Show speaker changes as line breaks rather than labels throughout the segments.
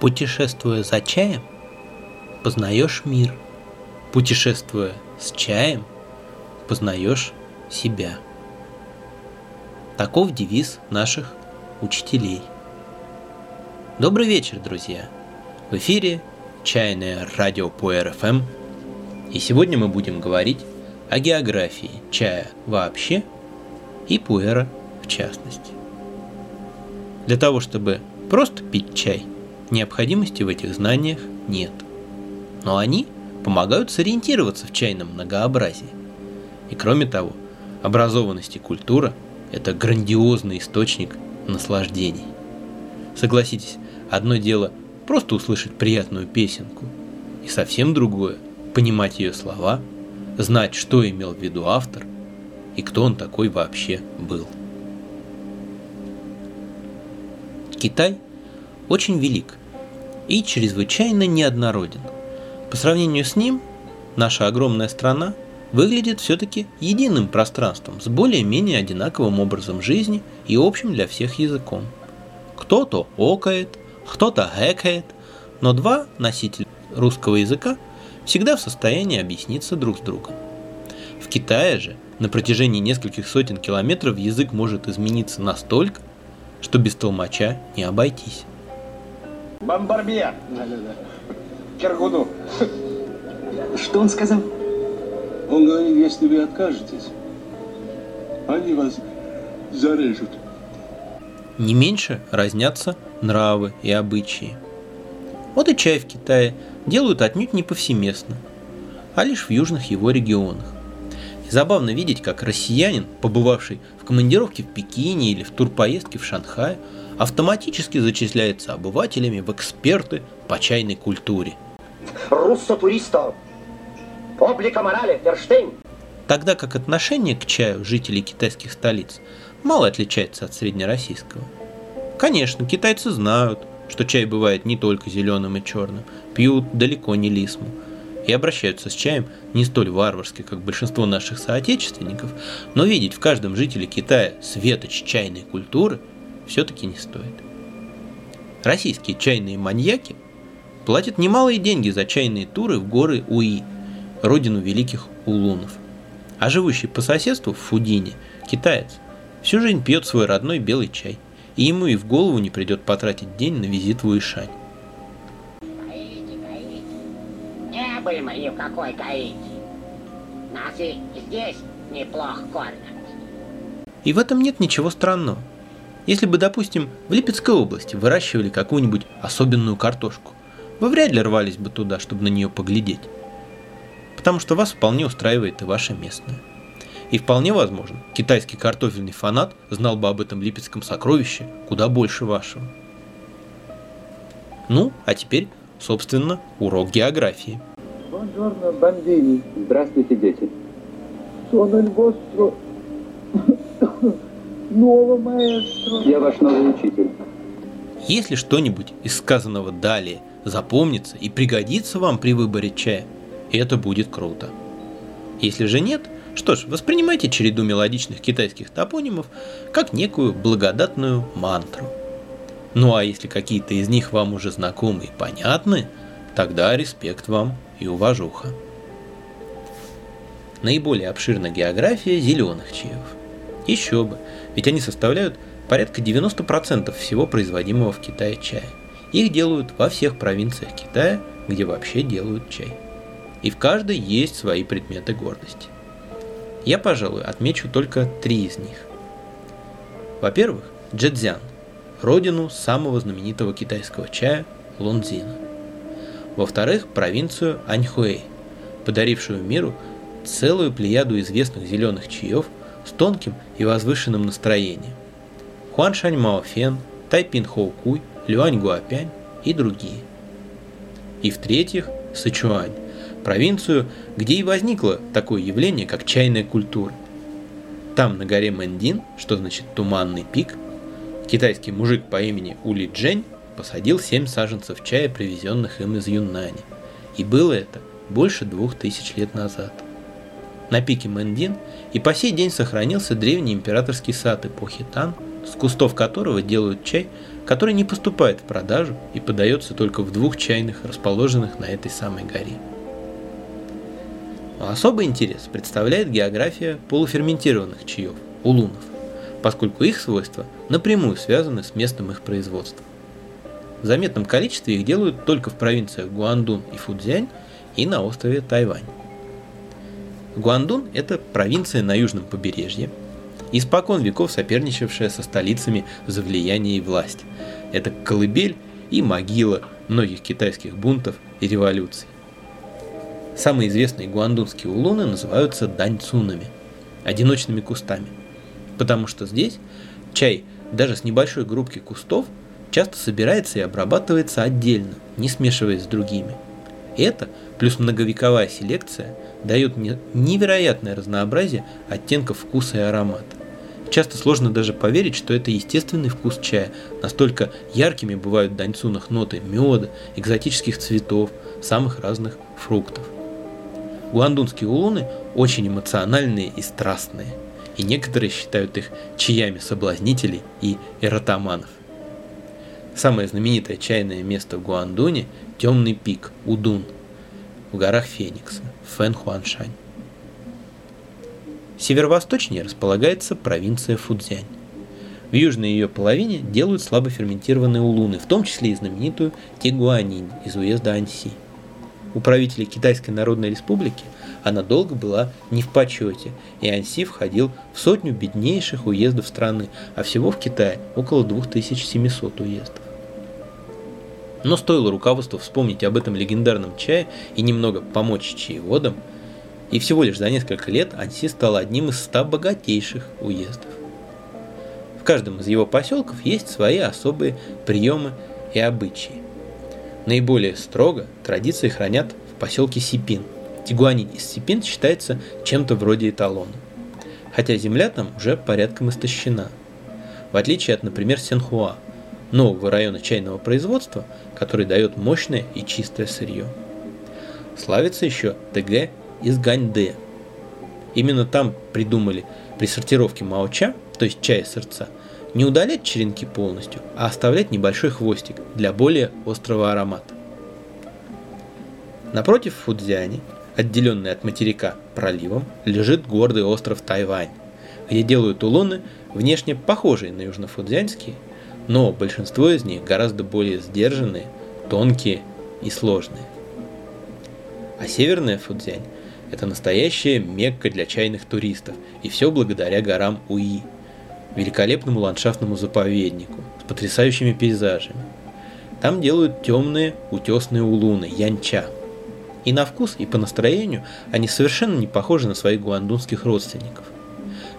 Путешествуя за чаем, познаешь мир. Путешествуя с чаем, познаешь себя. Таков девиз наших учителей. Добрый вечер, друзья! В эфире чайное радио по РФМ. И сегодня мы будем говорить о географии чая вообще и пуэра в частности. Для того, чтобы просто пить чай, необходимости в этих знаниях нет. Но они помогают сориентироваться в чайном многообразии. И кроме того, образованность и культура – это грандиозный источник наслаждений. Согласитесь, одно дело просто услышать приятную песенку, и совсем другое – понимать ее слова, знать, что имел в виду автор и кто он такой вообще был. Китай очень велик и чрезвычайно неоднороден. По сравнению с ним, наша огромная страна выглядит все-таки единым пространством с более-менее одинаковым образом жизни и общим для всех языком. Кто-то окает, кто-то гэкает, но два носителя русского языка всегда в состоянии объясниться друг с другом. В Китае же на протяжении нескольких сотен километров язык может измениться настолько, что без толмача не обойтись.
Бомбарбье!
Да-да-да.
Киргуду!
Что он сказал?
Он говорит, если вы откажетесь, они вас зарежут.
Не меньше разнятся нравы и обычаи. Вот и чай в Китае делают отнюдь не повсеместно, а лишь в южных его регионах. И забавно видеть, как россиянин, побывавший в командировке в Пекине или в турпоездке в Шанхае, автоматически зачисляется обывателями в эксперты по чайной культуре.
Руссо туристо. Облика морали, Ферштейн.
Тогда как отношение к чаю жителей китайских столиц мало отличается от среднероссийского. Конечно, китайцы знают, что чай бывает не только зеленым и черным, пьют далеко не лисму, и обращаются с чаем не столь варварски, как большинство наших соотечественников, но видеть в каждом жителе Китая светоч чайной культуры все-таки не стоит. Российские чайные маньяки платят немалые деньги за чайные туры в горы Уи, родину великих улунов. А живущий по соседству в Фудине китаец всю жизнь пьет свой родной белый чай, и ему и в голову не придет потратить день на визит в Уишань.
Не были мы ни в какой Гаити. Нас и здесь неплохо кормят.
И в этом нет ничего странного. Если бы, допустим, в Липецкой области выращивали какую-нибудь особенную картошку, вы вряд ли рвались бы туда, чтобы на нее поглядеть. Потому что вас вполне устраивает и ваша местная. И вполне возможно, китайский картофельный фанат знал бы об этом липецком сокровище куда больше вашего. Ну, а теперь, собственно, урок географии.
Здравствуйте, дети.
Nuovo maestro.
Я ваш новый учитель.
Если что-нибудь из сказанного далее запомнится и пригодится вам при выборе чая, это будет круто. Если же нет, что ж, воспринимайте череду мелодичных китайских топонимов как некую благодатную мантру. Ну а если какие-то из них вам уже знакомы и понятны, тогда респект вам и уважуха. Наиболее обширна география зеленых чаев. Еще бы, ведь они составляют порядка 90% всего производимого в Китае чая. Их делают во всех провинциях Китая, где вообще делают чай. И в каждой есть свои предметы гордости. Я, пожалуй, отмечу только три из них. Во-первых, Джэцзян, родину самого знаменитого китайского чая Лунзина. Во-вторых, провинцию Аньхуэй, подарившую миру целую плеяду известных зеленых чаев с тонким и возвышенным настроением. Хуаншань Маофен, Тайпин Хоукуй, Люань Гуапянь и другие. И в-третьих, Сычуань, провинцию, где и возникло такое явление, как чайная культура. Там, на горе Мэндин, что значит туманный пик, китайский мужик по имени Ули Джень посадил 7 саженцев чая, привезенных им из Юннани. И было это больше двух тысяч лет назад. На пике Мэндин и по сей день сохранился древний императорский сад эпохи Тан, с кустов которого делают чай который не поступает в продажу и подается только в двух чайных, расположенных на этой самой горе. Особый интерес представляет география полуферментированных чаев, улунов, поскольку их свойства напрямую связаны с местом их производства. В заметном количестве их делают только в провинциях Гуандун и Фудзянь и на острове Тайвань. Гуандун – это провинция на южном побережье, испокон веков соперничавшая со столицами за влияние и власть. Это колыбель и могила многих китайских бунтов и революций. Самые известные гуандунские улуны называются даньцунами, одиночными кустами, потому что здесь чай даже с небольшой группки кустов часто собирается и обрабатывается отдельно, не смешиваясь с другими. Это, плюс многовековая селекция, дает невероятное разнообразие оттенков вкуса и аромата. Часто сложно даже поверить, что это естественный вкус чая. Настолько яркими бывают в даньцунах ноты меда, экзотических цветов, самых разных фруктов. Гуандунские улуны очень эмоциональные и страстные, и некоторые считают их чаями соблазнителей и эротоманов. Самое знаменитое чайное место в Гуандуне – темный пик Удун в горах Феникса, Фэнхуаншань. Северо-восточнее располагается провинция Фудзянь. В южной ее половине делают слабоферментированные улуны, в том числе и знаменитую Тигуанинь из уезда Анси. У правителей Китайской Народной Республики она долго была не в почете, и Анси входил в сотню беднейших уездов страны, а всего в Китае около 2700 уездов. Но стоило руководству вспомнить об этом легендарном чае и немного помочь чаеводам – и всего лишь за несколько лет Анси стал одним из ста богатейших уездов. В каждом из его поселков есть свои особые приемы и обычаи. Наиболее строго традиции хранят в поселке Сипин. Тигуанин из Сипин считается чем-то вроде эталона. Хотя земля там уже порядком истощена. В отличие от, например, Сенхуа, нового района чайного производства, который дает мощное и чистое сырье. Славится еще ТГ из Ганьде. Именно там придумали при сортировке маоча, то есть чая сырца, не удалять черенки полностью, а оставлять небольшой хвостик для более острого аромата. Напротив Фудзяни, отделенный от материка проливом, лежит гордый остров Тайвань, где делают улуны, внешне похожие на южнофудзянские, но большинство из них гораздо более сдержанные, тонкие и сложные. А северная Фудзянь это настоящая мекка для чайных туристов, и все благодаря горам Уи, великолепному ландшафтному заповеднику с потрясающими пейзажами. Там делают темные утесные улуны, янча. И на вкус, и по настроению они совершенно не похожи на своих гуандунских родственников.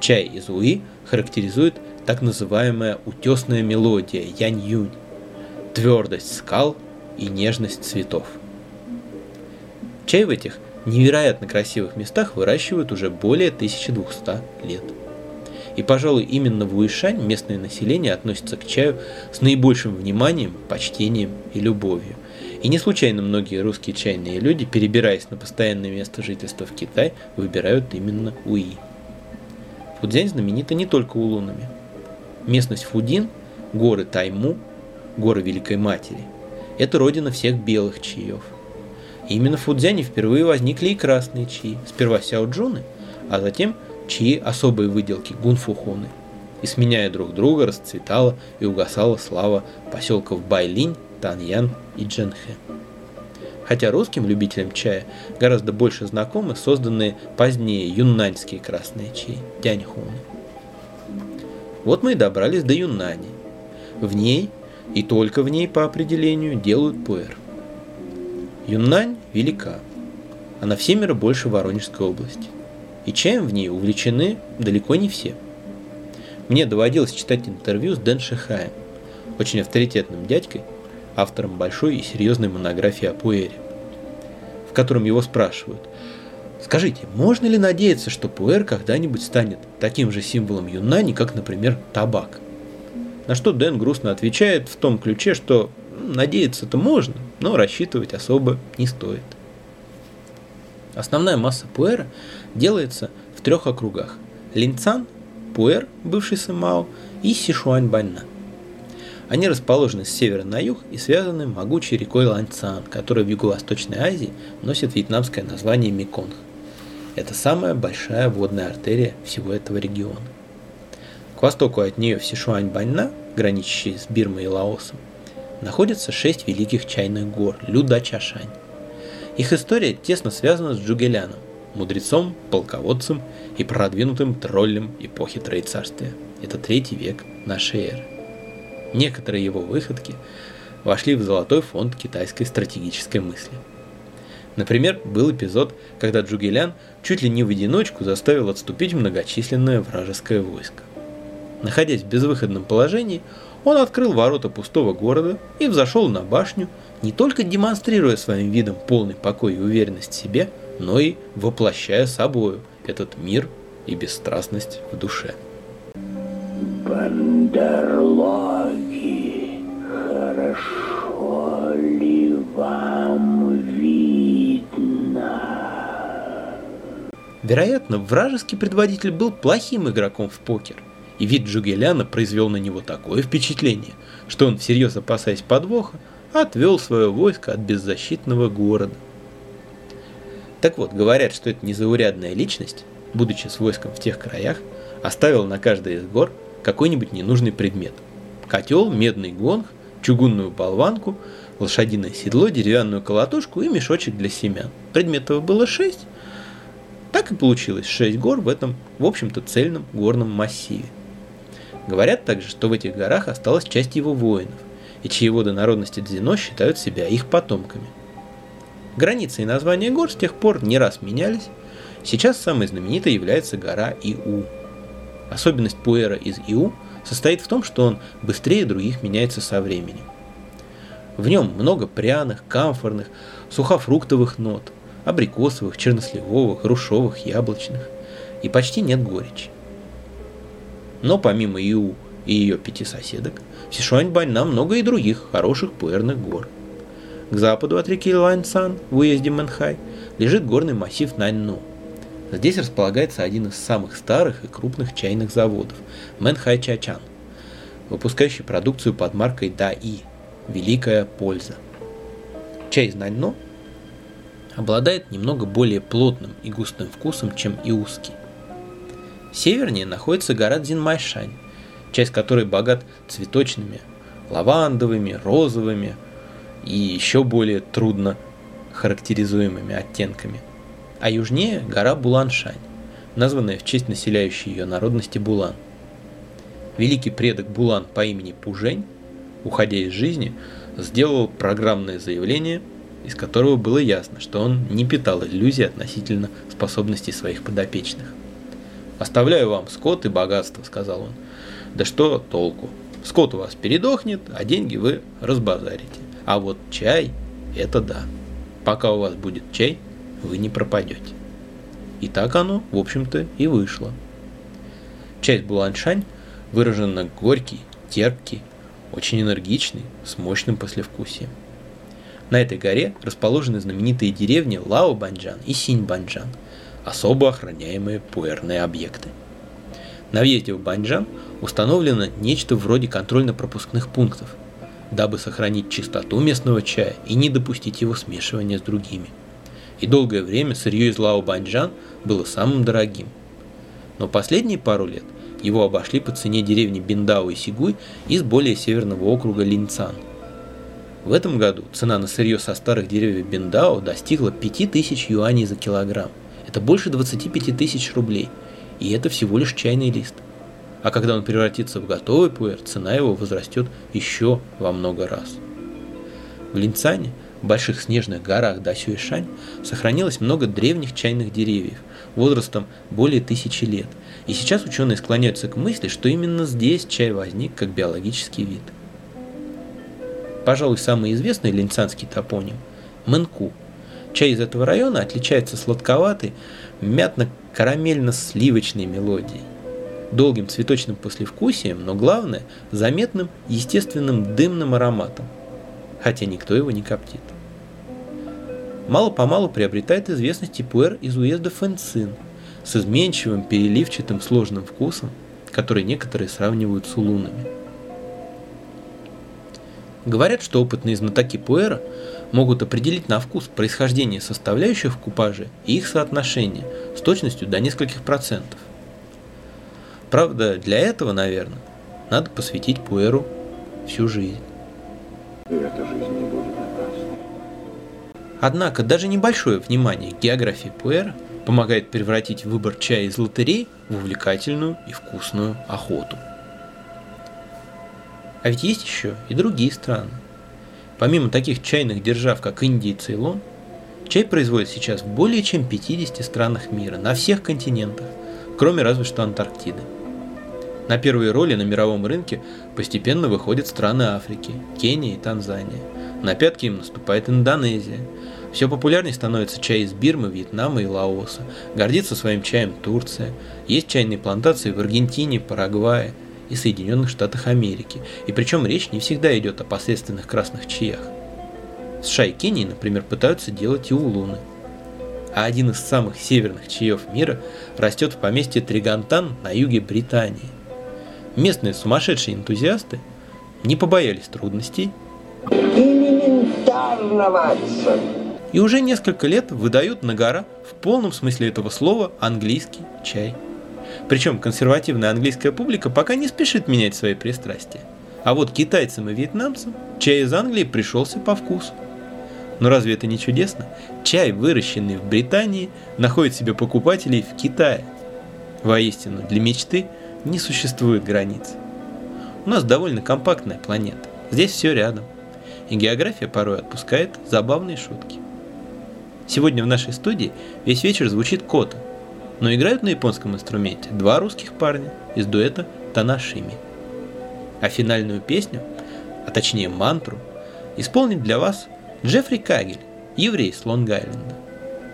Чай из Уи характеризует так называемая утесная мелодия янь-юнь, твердость скал и нежность цветов. Чай в этих – невероятно красивых местах выращивают уже более 1200 лет. И, пожалуй, именно в Уишань местное население относится к чаю с наибольшим вниманием, почтением и любовью. И не случайно многие русские чайные люди, перебираясь на постоянное место жительства в Китай, выбирают именно Уи. Фудзянь знаменита не только улунами. Местность Фудин, горы Тайму, горы Великой Матери – это родина всех белых чаев – именно в Фудзяне впервые возникли и красные чаи. Сперва сяоджуны, а затем чаи особой выделки гунфухуны. И сменяя друг друга, расцветала и угасала слава поселков Байлинь, Таньян и Дженхэ. Хотя русским любителям чая гораздо больше знакомы созданные позднее юннаньские красные чаи, дяньхуны. Вот мы и добрались до Юннани. В ней, и только в ней по определению, делают пуэр. Юннань велика. Она в семеро больше Воронежской области. И чаем в ней увлечены далеко не все. Мне доводилось читать интервью с Дэн Шихаем, очень авторитетным дядькой, автором большой и серьезной монографии о пуэре, в котором его спрашивают, скажите, можно ли надеяться, что пуэр когда-нибудь станет таким же символом юнани, как, например, табак? На что Дэн грустно отвечает в том ключе, что надеяться-то можно, но рассчитывать особо не стоит. Основная масса пуэра делается в трех округах. Линцан, Пуэр, бывший Сымао, и Сишуань-Баньна. Они расположены с севера на юг и связаны могучей рекой Ланцан, которая в Юго-Восточной Азии носит вьетнамское название Меконг. Это самая большая водная артерия всего этого региона. К востоку от нее в Сишуань-Баньна, граничащей с Бирмой и Лаосом, находятся шесть великих чайных гор Люда-Чашань. Их история тесно связана с Джугеляном, мудрецом, полководцем и продвинутым троллем эпохи Троецарствия. Это третий век нашей эры. Некоторые его выходки вошли в золотой фонд китайской стратегической мысли. Например, был эпизод, когда Джугелян чуть ли не в одиночку заставил отступить многочисленное вражеское войско. Находясь в безвыходном положении, он открыл ворота пустого города и взошел на башню, не только демонстрируя своим видом полный покой и уверенность в себе, но и воплощая собою этот мир и бесстрастность в душе.
Бандерлоги, хорошо ли вам видно?
Вероятно, вражеский предводитель был плохим игроком в покер, и вид Джугеляна произвел на него такое впечатление, что он, всерьез опасаясь подвоха, отвел свое войско от беззащитного города. Так вот, говорят, что эта незаурядная личность, будучи с войском в тех краях, оставил на каждой из гор какой-нибудь ненужный предмет. Котел, медный гонг, чугунную болванку, лошадиное седло, деревянную колотушку и мешочек для семян. Предметов было шесть. Так и получилось шесть гор в этом, в общем-то, цельном горном массиве. Говорят также, что в этих горах осталась часть его воинов, и чьи воды народности Дзино считают себя их потомками. Границы и названия гор с тех пор не раз менялись. Сейчас самой знаменитой является гора Иу. Особенность пуэра из Иу состоит в том, что он быстрее других меняется со временем. В нем много пряных, камфорных, сухофруктовых нот, абрикосовых, черносливовых, грушевых, яблочных, и почти нет горечи. Но помимо Иу и ее пяти соседок, в Сишуаньбань нам много и других хороших пуэрных гор. К западу от реки Ланьсан, в уезде Мэнхай, лежит горный массив Наньну. Здесь располагается один из самых старых и крупных чайных заводов – Мэнхай Чачан, выпускающий продукцию под маркой Даи – «Великая польза». Чай из Наньно обладает немного более плотным и густым вкусом, чем иуский. Севернее находится гора Дзинмайшань, часть которой богат цветочными, лавандовыми, розовыми и еще более трудно характеризуемыми оттенками. А южнее гора Буланшань, названная в честь населяющей ее народности Булан. Великий предок Булан по имени Пужень, уходя из жизни, сделал программное заявление, из которого было ясно, что он не питал иллюзий относительно способностей своих подопечных. «Оставляю вам скот и богатство», — сказал он. «Да что толку? Скот у вас передохнет, а деньги вы разбазарите. А вот чай – это да. Пока у вас будет чай, вы не пропадете». И так оно, в общем-то, и вышло. Часть Буланшань выражена горький, терпкий, очень энергичный, с мощным послевкусием. На этой горе расположены знаменитые деревни Лао-Банджан и Синь-Банджан – особо охраняемые пуэрные объекты. На въезде в Банджан установлено нечто вроде контрольно-пропускных пунктов, дабы сохранить чистоту местного чая и не допустить его смешивания с другими. И долгое время сырье из Лао Банджан было самым дорогим. Но последние пару лет его обошли по цене деревни Биндао и Сигуй из более северного округа Линцан. В этом году цена на сырье со старых деревьев Биндао достигла 5000 юаней за килограмм. Это больше 25 тысяч рублей, и это всего лишь чайный лист. А когда он превратится в готовый пуэр, цена его возрастет еще во много раз. В Линцане, в больших снежных горах Дасюэшань, сохранилось много древних чайных деревьев, возрастом более тысячи лет. И сейчас ученые склоняются к мысли, что именно здесь чай возник как биологический вид. Пожалуй, самый известный линцанский топоним – Мэнку – Чай из этого района отличается сладковатой, мятно-карамельно-сливочной мелодией, долгим цветочным послевкусием, но главное – заметным естественным дымным ароматом, хотя никто его не коптит. Мало-помалу приобретает известность и пуэр из уезда Фэнцин с изменчивым, переливчатым, сложным вкусом, который некоторые сравнивают с улунами. Говорят, что опытные знатоки пуэра могут определить на вкус происхождение составляющих в купаже и их соотношение с точностью до нескольких процентов. Правда, для этого, наверное, надо посвятить пуэру всю жизнь.
И эта жизнь не будет напрасной.
Однако даже небольшое внимание к географии пуэра помогает превратить выбор чая из лотерей в увлекательную и вкусную охоту. А ведь есть еще и другие страны. Помимо таких чайных держав, как Индия и Цейлон, чай производят сейчас в более чем 50 странах мира, на всех континентах, кроме разве что Антарктиды. На первые роли на мировом рынке постепенно выходят страны Африки, Кения и Танзания. На пятки им наступает Индонезия. Все популярнее становится чай из Бирмы, Вьетнама и Лаоса. Гордится своим чаем Турция. Есть чайные плантации в Аргентине, Парагвае и Соединенных Штатах Америки. И причем речь не всегда идет о посредственных красных чаях. США и Кении, например, пытаются делать и улуны. А один из самых северных чаев мира растет в поместье Тригантан на юге Британии. Местные сумасшедшие энтузиасты не побоялись трудностей
Элементарно, Ватсон.
И уже несколько лет выдают на гора в полном смысле этого слова английский чай. Причем консервативная английская публика пока не спешит менять свои пристрастия. А вот китайцам и вьетнамцам чай из Англии пришелся по вкусу. Но разве это не чудесно? Чай, выращенный в Британии, находит себе покупателей в Китае. Воистину, для мечты не существует границ. У нас довольно компактная планета. Здесь все рядом. И география порой отпускает забавные шутки. Сегодня в нашей студии весь вечер звучит кота, но играют на японском инструменте два русских парня из дуэта Танашими. А финальную песню, а точнее мантру, исполнит для вас Джеффри Кагель, еврей с Лонг-Айленда,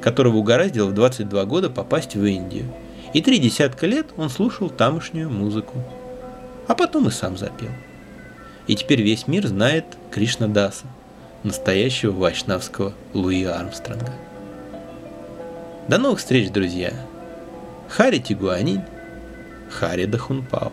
которого угораздило в 22 года попасть в Индию. И три десятка лет он слушал тамошнюю музыку. А потом и сам запел. И теперь весь мир знает Кришна Даса, настоящего вайшнавского Луи Армстронга. До новых встреч, друзья! Хари Тигуанин, Хари Дахунпао.